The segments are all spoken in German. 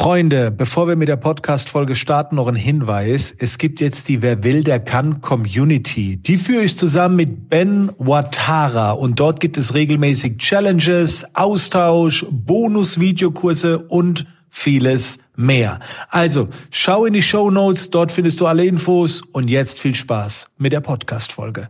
Freunde, bevor wir mit der Podcast-Folge starten, noch ein Hinweis. Es gibt jetzt die Wer will, der kann Community. Die führe ich zusammen mit Ben Watara und dort gibt es regelmäßig Challenges, Austausch, Bonus-Videokurse und vieles mehr. Also, schau in die Show Notes, dort findest du alle Infos und jetzt viel Spaß mit der Podcast-Folge.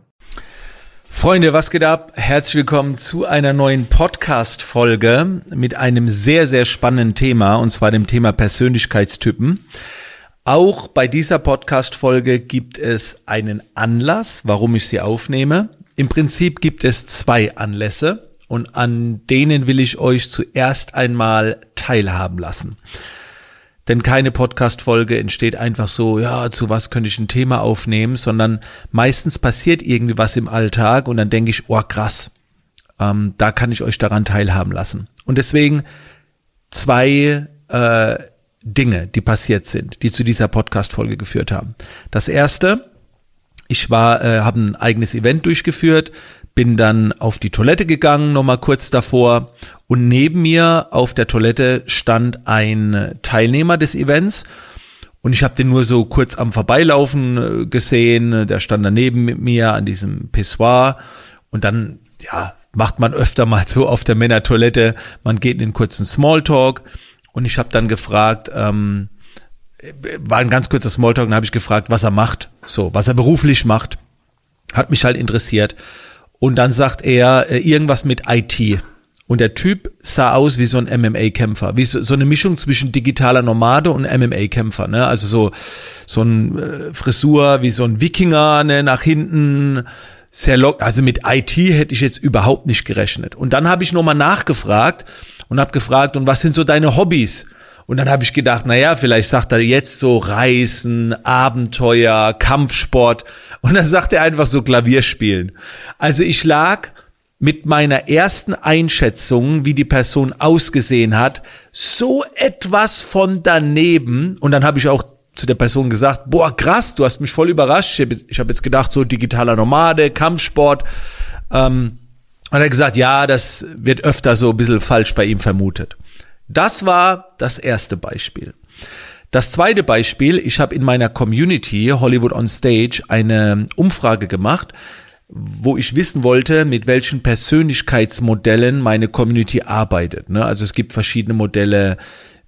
Freunde, was geht ab? Herzlich willkommen zu einer neuen Podcast-Folge mit einem sehr, sehr spannenden Thema, und zwar dem Thema Persönlichkeitstypen. Auch bei dieser Podcast-Folge gibt es einen Anlass, warum ich sie aufnehme. Im Prinzip gibt es zwei Anlässe und an denen will ich euch zuerst einmal teilhaben lassen. Denn keine Podcast-Folge entsteht einfach so, ja, zu was könnte ich ein Thema aufnehmen, sondern meistens passiert irgendwie was im Alltag und dann denke ich, oh krass, ähm, da kann ich euch daran teilhaben lassen. Und deswegen zwei äh, Dinge, die passiert sind, die zu dieser Podcast-Folge geführt haben. Das erste, ich war, äh, habe ein eigenes Event durchgeführt, bin dann auf die Toilette gegangen, nochmal kurz davor und neben mir auf der Toilette stand ein Teilnehmer des Events und ich habe den nur so kurz am Vorbeilaufen äh, gesehen, der stand daneben mit mir an diesem Pissoir und dann, ja, macht man öfter mal so auf der Männertoilette, man geht in den kurzen Smalltalk und ich habe dann gefragt, ähm, war ein ganz kurzer Smalltalk, und habe ich gefragt, was er macht, so, was er beruflich macht, hat mich halt interessiert und dann sagt er äh, irgendwas mit IT. Und der Typ sah aus wie so ein MMA-Kämpfer, wie so, so, eine Mischung zwischen digitaler Nomade und MMA-Kämpfer, ne? Also so so ein äh, Frisur wie so ein Wikinger, ne? Nach hinten sehr lock. Also mit IT hätte ich jetzt überhaupt nicht gerechnet. Und dann habe ich nochmal nachgefragt und habe gefragt, und was sind so deine Hobbys? Und dann habe ich gedacht, na ja, vielleicht sagt er jetzt so Reisen, Abenteuer, Kampfsport. Und dann sagt er einfach so Klavier spielen. Also ich lag mit meiner ersten Einschätzung, wie die Person ausgesehen hat, so etwas von daneben. Und dann habe ich auch zu der Person gesagt, boah, krass, du hast mich voll überrascht. Ich habe jetzt gedacht, so digitaler Nomade, Kampfsport. Ähm, und er hat gesagt, ja, das wird öfter so ein bisschen falsch bei ihm vermutet. Das war das erste Beispiel. Das zweite Beispiel, ich habe in meiner Community Hollywood on Stage eine Umfrage gemacht, wo ich wissen wollte, mit welchen Persönlichkeitsmodellen meine Community arbeitet. Ne? Also es gibt verschiedene Modelle,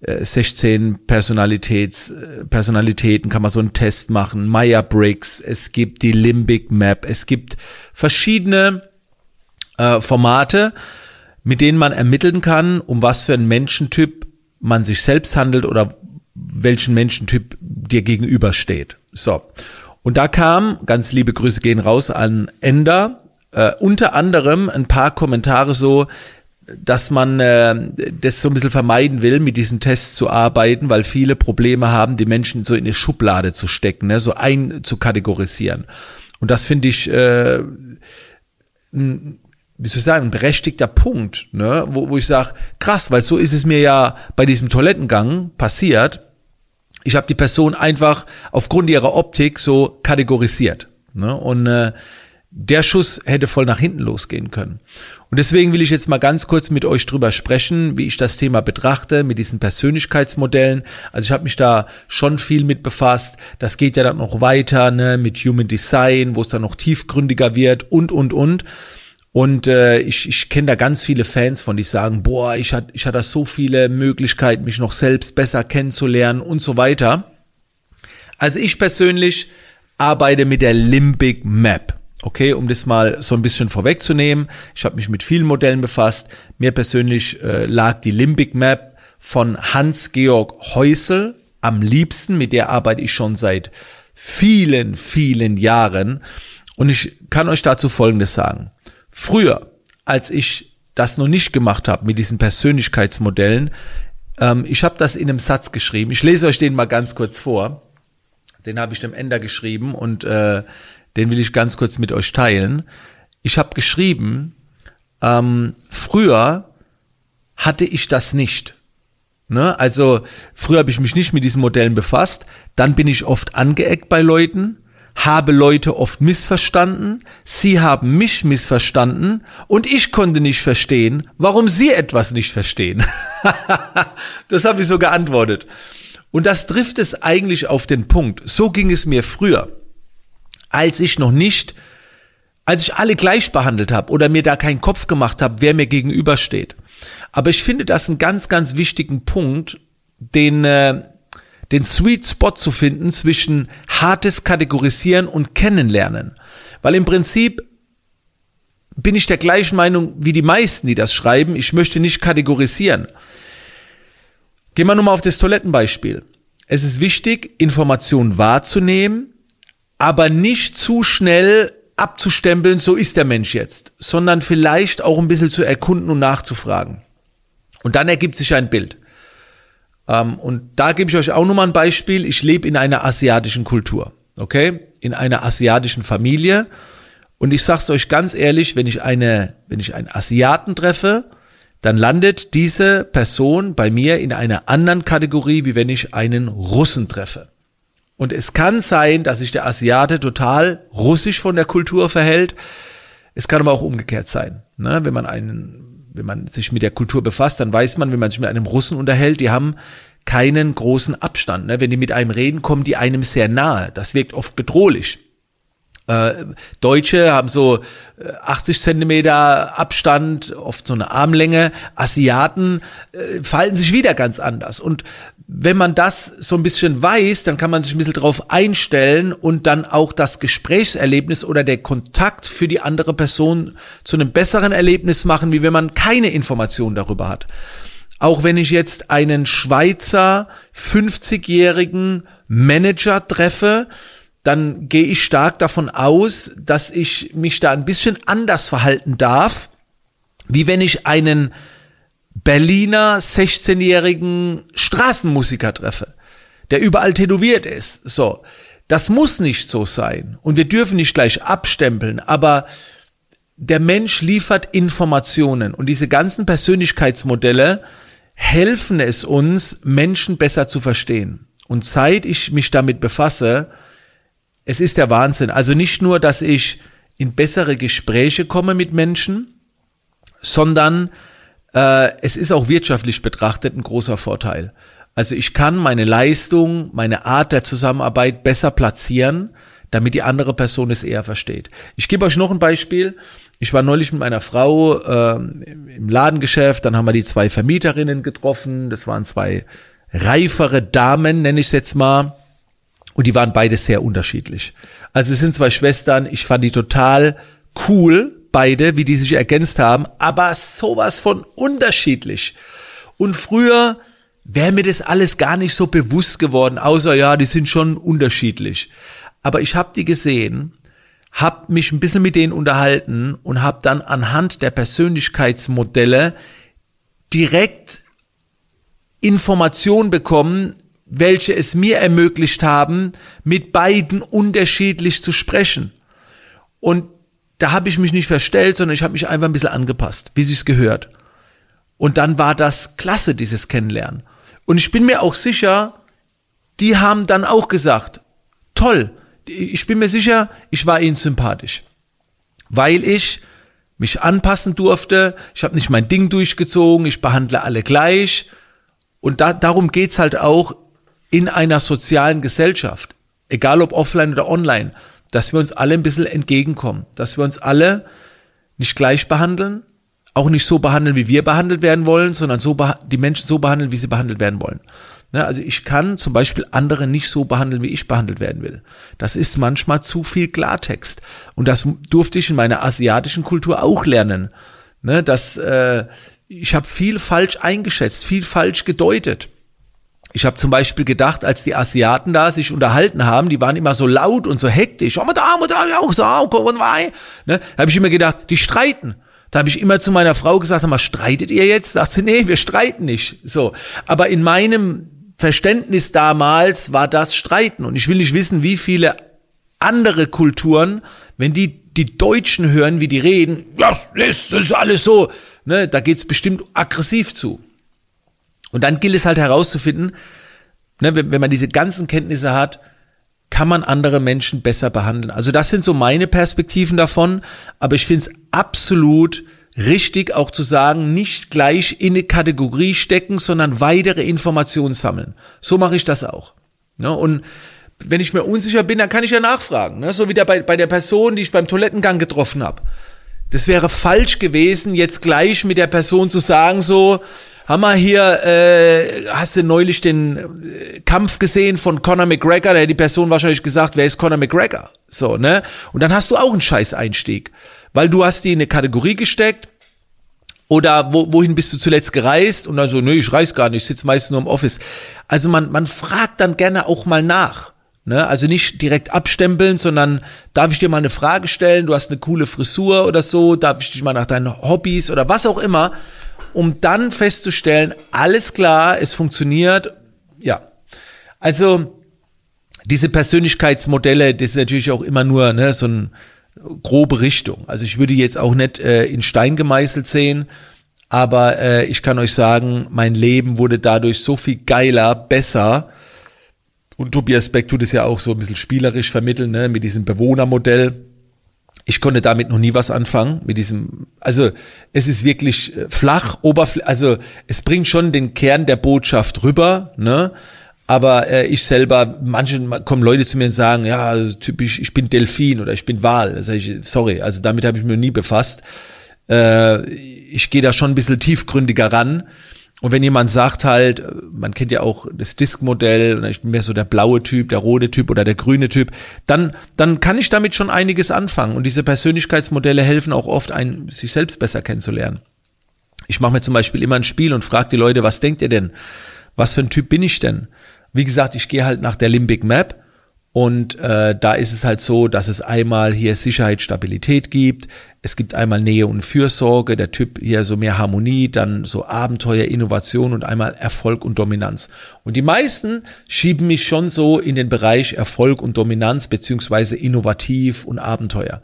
16 äh, Personalitäts, äh, Personalitäten kann man so einen Test machen, Meyer-Briggs, es gibt die Limbic Map, es gibt verschiedene äh, Formate, mit denen man ermitteln kann, um was für einen Menschentyp man sich selbst handelt oder welchen Menschentyp dir gegenübersteht. So. Und da kam, ganz liebe Grüße gehen raus an Ender, äh, unter anderem ein paar Kommentare so, dass man äh, das so ein bisschen vermeiden will, mit diesen Tests zu arbeiten, weil viele Probleme haben, die Menschen so in eine Schublade zu stecken, ne, so ein zu kategorisieren. Und das finde ich äh, wie soll ich sagen, ein berechtigter Punkt, ne, wo, wo ich sage, krass, weil so ist es mir ja bei diesem Toilettengang passiert. Ich habe die Person einfach aufgrund ihrer Optik so kategorisiert. Ne, und äh, der Schuss hätte voll nach hinten losgehen können. Und deswegen will ich jetzt mal ganz kurz mit euch drüber sprechen, wie ich das Thema betrachte, mit diesen Persönlichkeitsmodellen. Also ich habe mich da schon viel mit befasst. Das geht ja dann noch weiter ne, mit Human Design, wo es dann noch tiefgründiger wird und, und, und. Und äh, ich, ich kenne da ganz viele Fans von, die sagen, boah, ich hatte ich hatte so viele Möglichkeiten, mich noch selbst besser kennenzulernen und so weiter. Also ich persönlich arbeite mit der Limbic Map. Okay, um das mal so ein bisschen vorwegzunehmen. Ich habe mich mit vielen Modellen befasst. Mir persönlich äh, lag die Limbic Map von Hans-Georg Häusel am liebsten. Mit der arbeite ich schon seit vielen, vielen Jahren. Und ich kann euch dazu Folgendes sagen. Früher, als ich das noch nicht gemacht habe mit diesen Persönlichkeitsmodellen, ähm, ich habe das in einem Satz geschrieben. Ich lese euch den mal ganz kurz vor. Den habe ich dem Ender geschrieben und äh, den will ich ganz kurz mit euch teilen. Ich habe geschrieben, ähm, früher hatte ich das nicht. Ne? Also früher habe ich mich nicht mit diesen Modellen befasst. Dann bin ich oft angeeckt bei Leuten, habe Leute oft missverstanden, sie haben mich missverstanden und ich konnte nicht verstehen, warum sie etwas nicht verstehen. das habe ich so geantwortet. Und das trifft es eigentlich auf den Punkt. So ging es mir früher, als ich noch nicht, als ich alle gleich behandelt habe oder mir da keinen Kopf gemacht habe, wer mir gegenübersteht. Aber ich finde das einen ganz, ganz wichtigen Punkt, den, äh, den Sweet Spot zu finden zwischen hartes Kategorisieren und Kennenlernen. Weil im Prinzip bin ich der gleichen Meinung wie die meisten, die das schreiben. Ich möchte nicht kategorisieren. Gehen wir nun mal auf das Toilettenbeispiel. Es ist wichtig, Informationen wahrzunehmen, aber nicht zu schnell abzustempeln, so ist der Mensch jetzt, sondern vielleicht auch ein bisschen zu erkunden und nachzufragen. Und dann ergibt sich ein Bild. Ähm, und da gebe ich euch auch nochmal ein Beispiel. Ich lebe in einer asiatischen Kultur, okay? In einer asiatischen Familie. Und ich sag's euch ganz ehrlich, wenn ich eine, wenn ich einen Asiaten treffe, dann landet diese Person bei mir in einer anderen Kategorie, wie wenn ich einen Russen treffe. Und es kann sein, dass sich der Asiate total russisch von der Kultur verhält. Es kann aber auch umgekehrt sein. Ne? Wenn man einen, wenn man sich mit der Kultur befasst, dann weiß man, wenn man sich mit einem Russen unterhält, die haben keinen großen Abstand. Ne? Wenn die mit einem reden, kommen die einem sehr nahe. Das wirkt oft bedrohlich. Äh, Deutsche haben so 80 äh, Zentimeter Abstand, oft so eine Armlänge. Asiaten äh, verhalten sich wieder ganz anders. Und wenn man das so ein bisschen weiß, dann kann man sich ein bisschen darauf einstellen und dann auch das Gesprächserlebnis oder der Kontakt für die andere Person zu einem besseren Erlebnis machen, wie wenn man keine Information darüber hat. Auch wenn ich jetzt einen Schweizer 50-jährigen Manager treffe, dann gehe ich stark davon aus, dass ich mich da ein bisschen anders verhalten darf, wie wenn ich einen Berliner 16-jährigen Straßenmusiker treffe, der überall tätowiert ist. So. Das muss nicht so sein. Und wir dürfen nicht gleich abstempeln, aber der Mensch liefert Informationen und diese ganzen Persönlichkeitsmodelle helfen es uns, Menschen besser zu verstehen. Und seit ich mich damit befasse, es ist der Wahnsinn. Also nicht nur, dass ich in bessere Gespräche komme mit Menschen, sondern äh, es ist auch wirtschaftlich betrachtet ein großer Vorteil. Also ich kann meine Leistung, meine Art der Zusammenarbeit besser platzieren, damit die andere Person es eher versteht. Ich gebe euch noch ein Beispiel. Ich war neulich mit meiner Frau äh, im Ladengeschäft, dann haben wir die zwei Vermieterinnen getroffen. Das waren zwei reifere Damen, nenne ich es jetzt mal. Und die waren beide sehr unterschiedlich. Also es sind zwei Schwestern, ich fand die total cool, beide, wie die sich ergänzt haben, aber sowas von unterschiedlich. Und früher wäre mir das alles gar nicht so bewusst geworden, außer ja, die sind schon unterschiedlich. Aber ich habe die gesehen, habe mich ein bisschen mit denen unterhalten und habe dann anhand der Persönlichkeitsmodelle direkt Informationen bekommen, welche es mir ermöglicht haben, mit beiden unterschiedlich zu sprechen. Und da habe ich mich nicht verstellt, sondern ich habe mich einfach ein bisschen angepasst, wie sich's gehört. Und dann war das klasse, dieses Kennenlernen. Und ich bin mir auch sicher, die haben dann auch gesagt, toll, ich bin mir sicher, ich war ihnen sympathisch, weil ich mich anpassen durfte, ich habe nicht mein Ding durchgezogen, ich behandle alle gleich. Und da, darum geht's halt auch in einer sozialen Gesellschaft, egal ob offline oder online, dass wir uns alle ein bisschen entgegenkommen, dass wir uns alle nicht gleich behandeln, auch nicht so behandeln, wie wir behandelt werden wollen, sondern so die Menschen so behandeln, wie sie behandelt werden wollen. Ne, also ich kann zum Beispiel andere nicht so behandeln, wie ich behandelt werden will. Das ist manchmal zu viel Klartext. Und das durfte ich in meiner asiatischen Kultur auch lernen. Ne, dass äh, ich habe viel falsch eingeschätzt, viel falsch gedeutet. Ich habe zum Beispiel gedacht, als die Asiaten da sich unterhalten haben, die waren immer so laut und so hektisch. Oh, da, da, so, und ne? Da habe ich immer gedacht, die streiten. Da habe ich immer zu meiner Frau gesagt, mal streitet ihr jetzt? Sagt sie, nee, wir streiten nicht. So, aber in meinem Verständnis damals war das Streiten und ich will nicht wissen, wie viele andere Kulturen, wenn die die Deutschen hören, wie die reden, das ist, das ist alles so, ne, da geht's bestimmt aggressiv zu. Und dann gilt es halt herauszufinden, ne, wenn, wenn man diese ganzen Kenntnisse hat, kann man andere Menschen besser behandeln. Also das sind so meine Perspektiven davon, aber ich finde es absolut richtig auch zu sagen, nicht gleich in eine Kategorie stecken, sondern weitere Informationen sammeln. So mache ich das auch. Ja, und wenn ich mir unsicher bin, dann kann ich ja nachfragen. Ne? So wie der, bei, bei der Person, die ich beim Toilettengang getroffen habe. Das wäre falsch gewesen, jetzt gleich mit der Person zu sagen, so, Hammer hier, äh, hast du neulich den äh, Kampf gesehen von Conor McGregor? Da hätte die Person wahrscheinlich gesagt, wer ist Conor McGregor? So, ne? Und dann hast du auch einen scheiß Einstieg. Weil du hast die in eine Kategorie gesteckt, oder wo, wohin bist du zuletzt gereist? Und dann so, nee, ich reise gar nicht, ich sitze meistens nur im Office. Also man, man fragt dann gerne auch mal nach. Ne? Also nicht direkt abstempeln, sondern darf ich dir mal eine Frage stellen? Du hast eine coole Frisur oder so, darf ich dich mal nach deinen Hobbys oder was auch immer um dann festzustellen, alles klar, es funktioniert. Ja. Also diese Persönlichkeitsmodelle, das ist natürlich auch immer nur ne, so eine grobe Richtung. Also ich würde jetzt auch nicht äh, in Stein gemeißelt sehen, aber äh, ich kann euch sagen, mein Leben wurde dadurch so viel geiler, besser. Und Tobias Beck tut es ja auch so ein bisschen spielerisch vermitteln, ne, mit diesem Bewohnermodell ich konnte damit noch nie was anfangen mit diesem. Also es ist wirklich äh, flach, oberflächlich. Also es bringt schon den Kern der Botschaft rüber, ne? Aber äh, ich selber, manche kommen Leute zu mir und sagen, ja, typisch, ich bin Delfin oder ich bin Wal. Da sag ich, sorry, also damit habe ich mir noch nie befasst. Äh, ich gehe da schon ein bisschen tiefgründiger ran. Und wenn jemand sagt halt, man kennt ja auch das Disk-Modell, ich bin mehr so der blaue Typ, der rote Typ oder der grüne Typ, dann, dann kann ich damit schon einiges anfangen. Und diese Persönlichkeitsmodelle helfen auch oft, einen, sich selbst besser kennenzulernen. Ich mache mir zum Beispiel immer ein Spiel und frage die Leute, was denkt ihr denn? Was für ein Typ bin ich denn? Wie gesagt, ich gehe halt nach der Limbic Map und äh, da ist es halt so, dass es einmal hier Sicherheit, Stabilität gibt. Es gibt einmal Nähe und Fürsorge, der Typ hier so mehr Harmonie, dann so Abenteuer, Innovation und einmal Erfolg und Dominanz. Und die meisten schieben mich schon so in den Bereich Erfolg und Dominanz beziehungsweise innovativ und Abenteuer.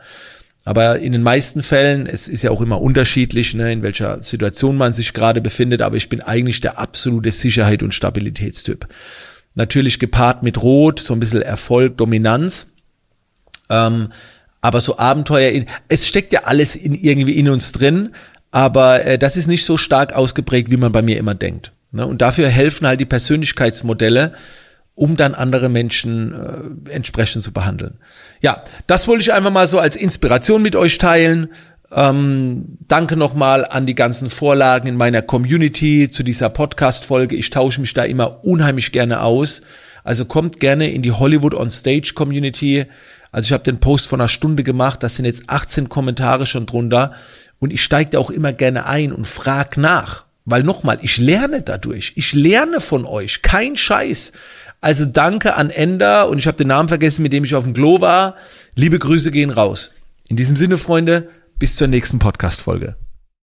Aber in den meisten Fällen, es ist ja auch immer unterschiedlich, ne, in welcher Situation man sich gerade befindet, aber ich bin eigentlich der absolute Sicherheit- und Stabilitätstyp. Natürlich gepaart mit Rot, so ein bisschen Erfolg, Dominanz. Ähm, aber so Abenteuer, es steckt ja alles in, irgendwie in uns drin, aber äh, das ist nicht so stark ausgeprägt, wie man bei mir immer denkt. Ne? Und dafür helfen halt die Persönlichkeitsmodelle, um dann andere Menschen äh, entsprechend zu behandeln. Ja, das wollte ich einfach mal so als Inspiration mit euch teilen. Ähm, danke nochmal an die ganzen Vorlagen in meiner Community zu dieser Podcast-Folge. Ich tausche mich da immer unheimlich gerne aus. Also kommt gerne in die Hollywood on Stage Community. Also ich habe den Post von einer Stunde gemacht, das sind jetzt 18 Kommentare schon drunter. Und ich steige da auch immer gerne ein und frag nach. Weil nochmal, ich lerne dadurch. Ich lerne von euch. Kein Scheiß. Also danke an Ender und ich habe den Namen vergessen, mit dem ich auf dem Klo war. Liebe Grüße gehen raus. In diesem Sinne, Freunde, bis zur nächsten Podcast-Folge.